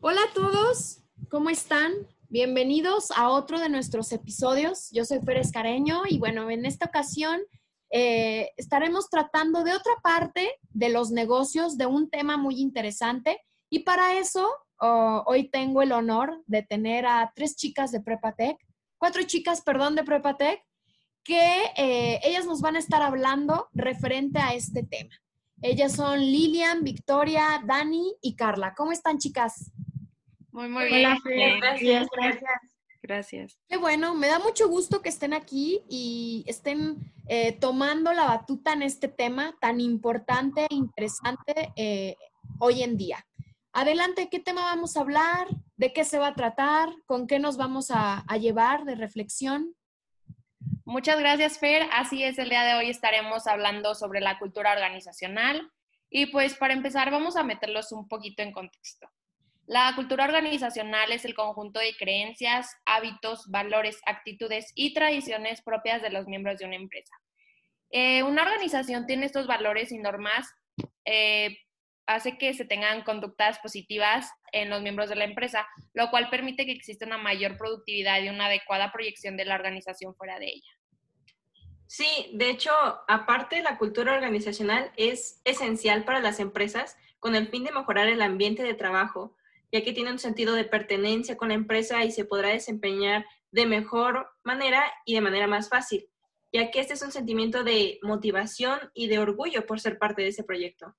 Hola a todos, ¿cómo están? Bienvenidos a otro de nuestros episodios. Yo soy Pérez Careño y bueno, en esta ocasión eh, estaremos tratando de otra parte de los negocios, de un tema muy interesante. Y para eso, oh, hoy tengo el honor de tener a tres chicas de Prepatec, cuatro chicas, perdón, de Prepatec, que eh, ellas nos van a estar hablando referente a este tema. Ellas son Lilian, Victoria, Dani y Carla. ¿Cómo están, chicas? Muy, muy bien. Gracias, gracias. Gracias. Qué bueno, me da mucho gusto que estén aquí y estén eh, tomando la batuta en este tema tan importante e interesante eh, hoy en día. Adelante, ¿qué tema vamos a hablar? ¿De qué se va a tratar? ¿Con qué nos vamos a, a llevar de reflexión? Muchas gracias, Fer. Así es, el día de hoy estaremos hablando sobre la cultura organizacional. Y pues para empezar, vamos a meterlos un poquito en contexto. La cultura organizacional es el conjunto de creencias, hábitos, valores, actitudes y tradiciones propias de los miembros de una empresa. Eh, una organización tiene estos valores y normas, eh, hace que se tengan conductas positivas en los miembros de la empresa, lo cual permite que exista una mayor productividad y una adecuada proyección de la organización fuera de ella. Sí, de hecho, aparte, la cultura organizacional es esencial para las empresas con el fin de mejorar el ambiente de trabajo, ya que tiene un sentido de pertenencia con la empresa y se podrá desempeñar de mejor manera y de manera más fácil, ya que este es un sentimiento de motivación y de orgullo por ser parte de ese proyecto.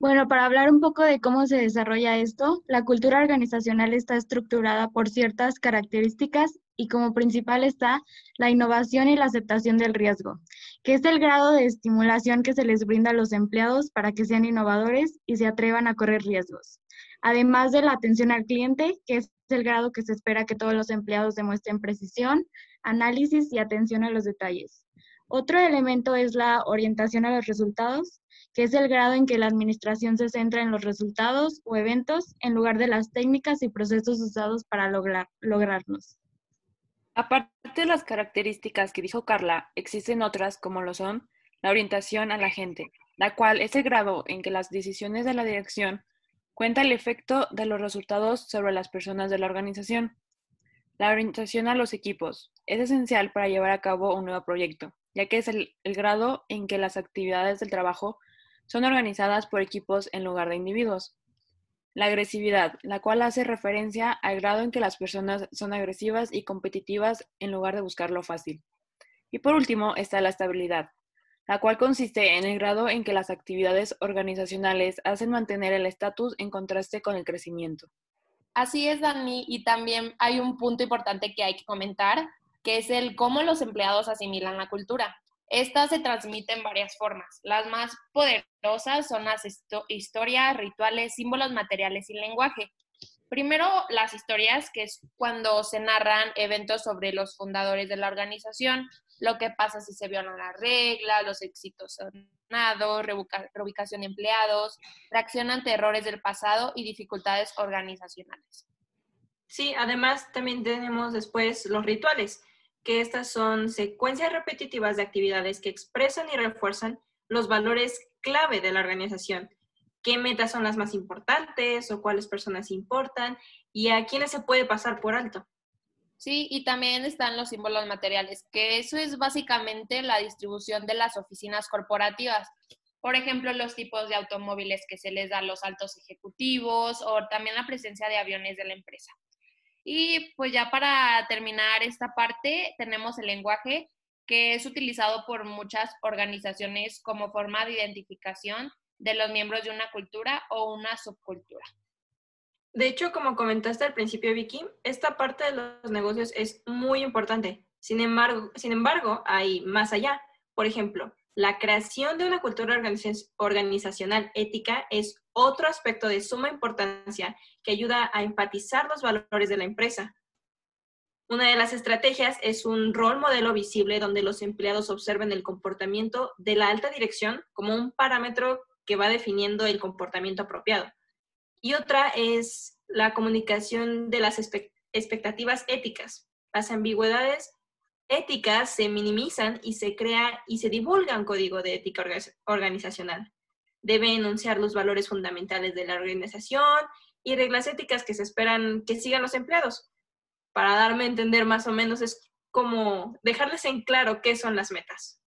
Bueno, para hablar un poco de cómo se desarrolla esto, la cultura organizacional está estructurada por ciertas características y como principal está la innovación y la aceptación del riesgo, que es el grado de estimulación que se les brinda a los empleados para que sean innovadores y se atrevan a correr riesgos. Además de la atención al cliente, que es el grado que se espera que todos los empleados demuestren precisión, análisis y atención a los detalles. Otro elemento es la orientación a los resultados, que es el grado en que la administración se centra en los resultados o eventos en lugar de las técnicas y procesos usados para lograr, lograrlos. Aparte de las características que dijo Carla, existen otras como lo son la orientación a la gente, la cual es el grado en que las decisiones de la dirección cuenta el efecto de los resultados sobre las personas de la organización. La orientación a los equipos es esencial para llevar a cabo un nuevo proyecto, ya que es el, el grado en que las actividades del trabajo son organizadas por equipos en lugar de individuos. La agresividad, la cual hace referencia al grado en que las personas son agresivas y competitivas en lugar de buscar lo fácil. Y por último está la estabilidad, la cual consiste en el grado en que las actividades organizacionales hacen mantener el estatus en contraste con el crecimiento. Así es, Dani, y también hay un punto importante que hay que comentar, que es el cómo los empleados asimilan la cultura. Estas se transmiten en varias formas. Las más poderosas son las historias, rituales, símbolos materiales y lenguaje. Primero, las historias, que es cuando se narran eventos sobre los fundadores de la organización, lo que pasa si se violan las reglas, los éxitos sonados, reubicación de empleados, reacción ante errores del pasado y dificultades organizacionales. Sí, además también tenemos después los rituales, que estas son secuencias repetitivas de actividades que expresan y refuerzan los valores clave de la organización. ¿Qué metas son las más importantes o cuáles personas importan y a quiénes se puede pasar por alto? Sí, y también están los símbolos materiales, que eso es básicamente la distribución de las oficinas corporativas. Por ejemplo, los tipos de automóviles que se les da a los altos ejecutivos o también la presencia de aviones de la empresa. Y pues ya para terminar esta parte, tenemos el lenguaje que es utilizado por muchas organizaciones como forma de identificación de los miembros de una cultura o una subcultura. De hecho, como comentaste al principio, Vicky, esta parte de los negocios es muy importante. Sin embargo, sin embargo, hay más allá. Por ejemplo, la creación de una cultura organizacional ética es otro aspecto de suma importancia que ayuda a enfatizar los valores de la empresa. Una de las estrategias es un rol modelo visible donde los empleados observen el comportamiento de la alta dirección como un parámetro que va definiendo el comportamiento apropiado. Y otra es la comunicación de las expectativas éticas. Las ambigüedades éticas se minimizan y se crea y se divulga un código de ética organizacional. debe enunciar los valores fundamentales de la organización y reglas éticas que se esperan que sigan los empleados. Para darme a entender más o menos es como dejarles en claro qué son las metas.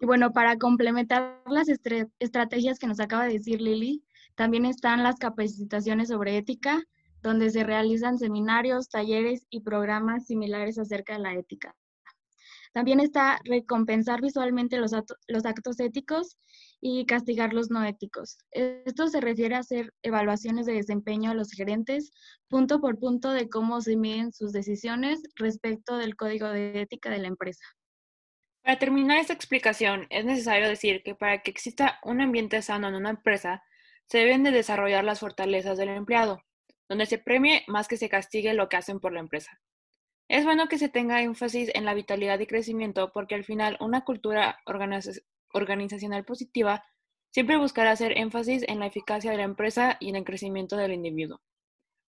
Y bueno, para complementar las estrategias que nos acaba de decir Lili, también están las capacitaciones sobre ética, donde se realizan seminarios, talleres y programas similares acerca de la ética. También está recompensar visualmente los, actos éticos y castigar los no éticos. Esto se refiere a hacer evaluaciones de desempeño a los gerentes, punto por punto de cómo se miden sus decisiones respecto del código de ética de la empresa. Para terminar esta explicación, es necesario decir que para que exista un ambiente sano en una empresa, se deben de desarrollar las fortalezas del empleado, donde se premie más que se castigue lo que hacen por la empresa. Es bueno que se tenga énfasis en la vitalidad y crecimiento porque al final una cultura organizacional positiva siempre buscará hacer énfasis en la eficacia de la empresa y en el crecimiento del individuo.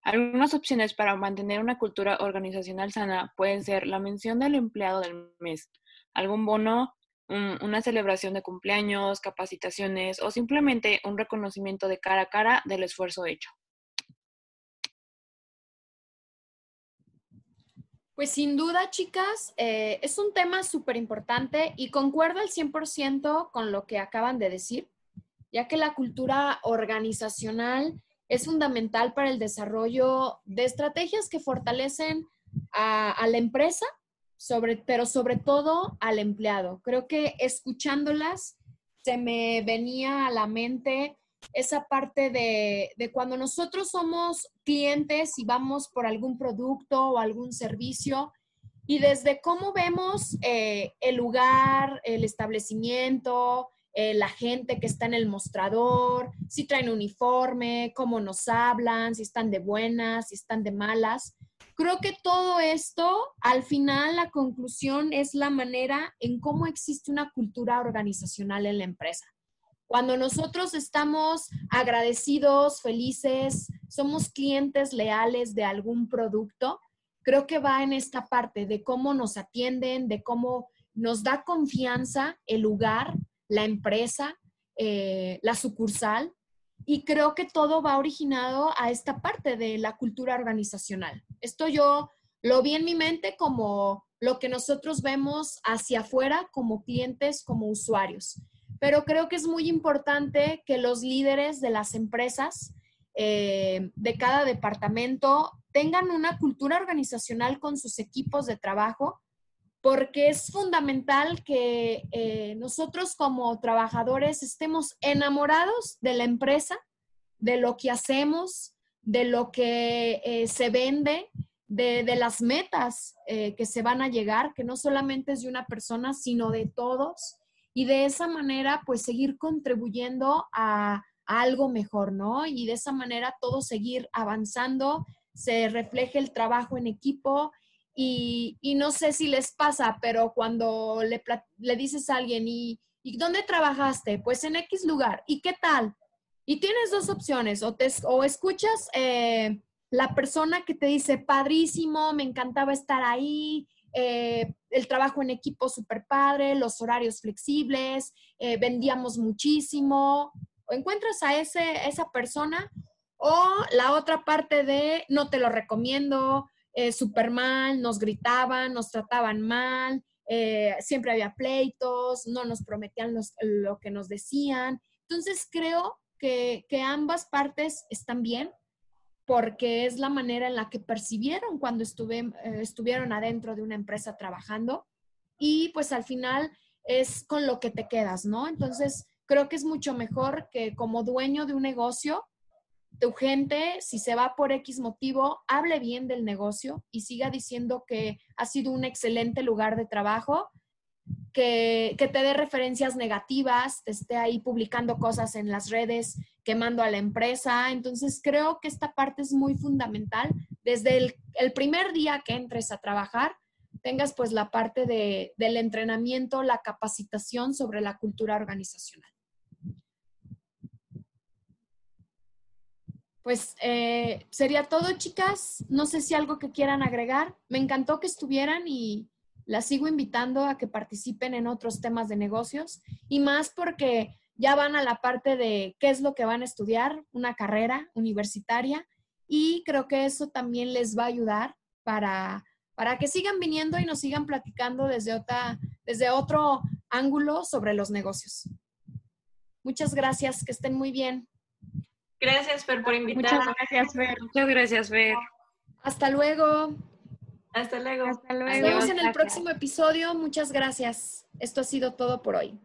Algunas opciones para mantener una cultura organizacional sana pueden ser la mención del empleado del mes, algún bono, una celebración de cumpleaños, capacitaciones o simplemente un reconocimiento de cara a cara del esfuerzo hecho. Pues sin duda, chicas, eh, es un tema súper importante y concuerdo al 100% con lo que acaban de decir, ya que la cultura organizacional es fundamental para el desarrollo de estrategias que fortalecen a, la empresa, pero sobre todo al empleado. Creo que escuchándolas se me venía a la mente esa parte de, cuando nosotros somos clientes y vamos por algún producto o algún servicio y desde cómo vemos eh, el lugar, el establecimiento, eh, la gente que está en el mostrador, si traen uniforme, cómo nos hablan, si están de buenas, si están de malas. Creo que todo esto, al final, la conclusión es la manera en cómo existe una cultura organizacional en la empresa. Cuando nosotros estamos agradecidos, felices, somos clientes leales de algún producto, creo que va en esta parte de cómo nos atienden, de cómo nos da confianza el lugar, la empresa, eh, la sucursal. Y creo que todo va originado a esta parte de la cultura organizacional. Esto yo lo vi en mi mente como lo que nosotros vemos hacia afuera como clientes, como usuarios pero creo que es muy importante que los líderes de las empresas, eh, de cada departamento, tengan una cultura organizacional con sus equipos de trabajo, porque es fundamental que eh, nosotros como trabajadores estemos enamorados de la empresa, de lo que hacemos, de lo que eh, se vende, de, de las metas que se van a llegar, que no solamente es de una persona, sino de todos y de esa manera pues seguir contribuyendo a, algo mejor, ¿no? Y de esa manera todo seguir avanzando, se refleje el trabajo en equipo y, no sé si les pasa, pero cuando le, le dices a alguien, ¿y, ¿y, dónde trabajaste? Pues en X lugar, ¿y qué tal? Y tienes dos opciones, o, te, o escuchas eh, la persona que te dice, padrísimo, me encantaba estar ahí, eh, el trabajo en equipo súper padre, los horarios flexibles, eh, vendíamos muchísimo. Encuentras a ese, esa persona o la otra parte de no te lo recomiendo, eh, súper mal, nos gritaban, nos trataban mal, siempre había pleitos, no nos prometían lo que nos decían. Entonces creo que, que ambas partes están bien, porque es la manera en la que percibieron cuando eh, estuvieron adentro de una empresa trabajando y pues al final es con lo que te quedas, ¿no? Entonces, creo que es mucho mejor que como dueño de un negocio, tu gente, si se va por X motivo, hable bien del negocio y siga diciendo que ha sido un excelente lugar de trabajo que, te dé referencias negativas, te esté ahí publicando cosas en las redes, quemando a la empresa. Entonces, creo que esta parte es muy fundamental. Desde el, primer día que entres a trabajar, tengas pues la parte de, del entrenamiento, la capacitación sobre la cultura organizacional. Pues eh, sería todo, chicas. No sé si algo que quieran agregar. Me encantó que estuvieran y las sigo invitando a que participen en otros temas de negocios y más porque ya van a la parte de qué es lo que van a estudiar, una carrera universitaria, y creo que eso también les va a ayudar para, para que sigan viniendo y nos sigan platicando desde, otra, desde otro ángulo sobre los negocios. Muchas gracias, que estén muy bien. Gracias, Fer, por invitarnos. Muchas gracias, Fer. Muchas gracias, Fer. Hasta luego. Hasta luego. Hasta luego. Nos vemos en el próximo episodio. Muchas gracias. Esto ha sido todo por hoy.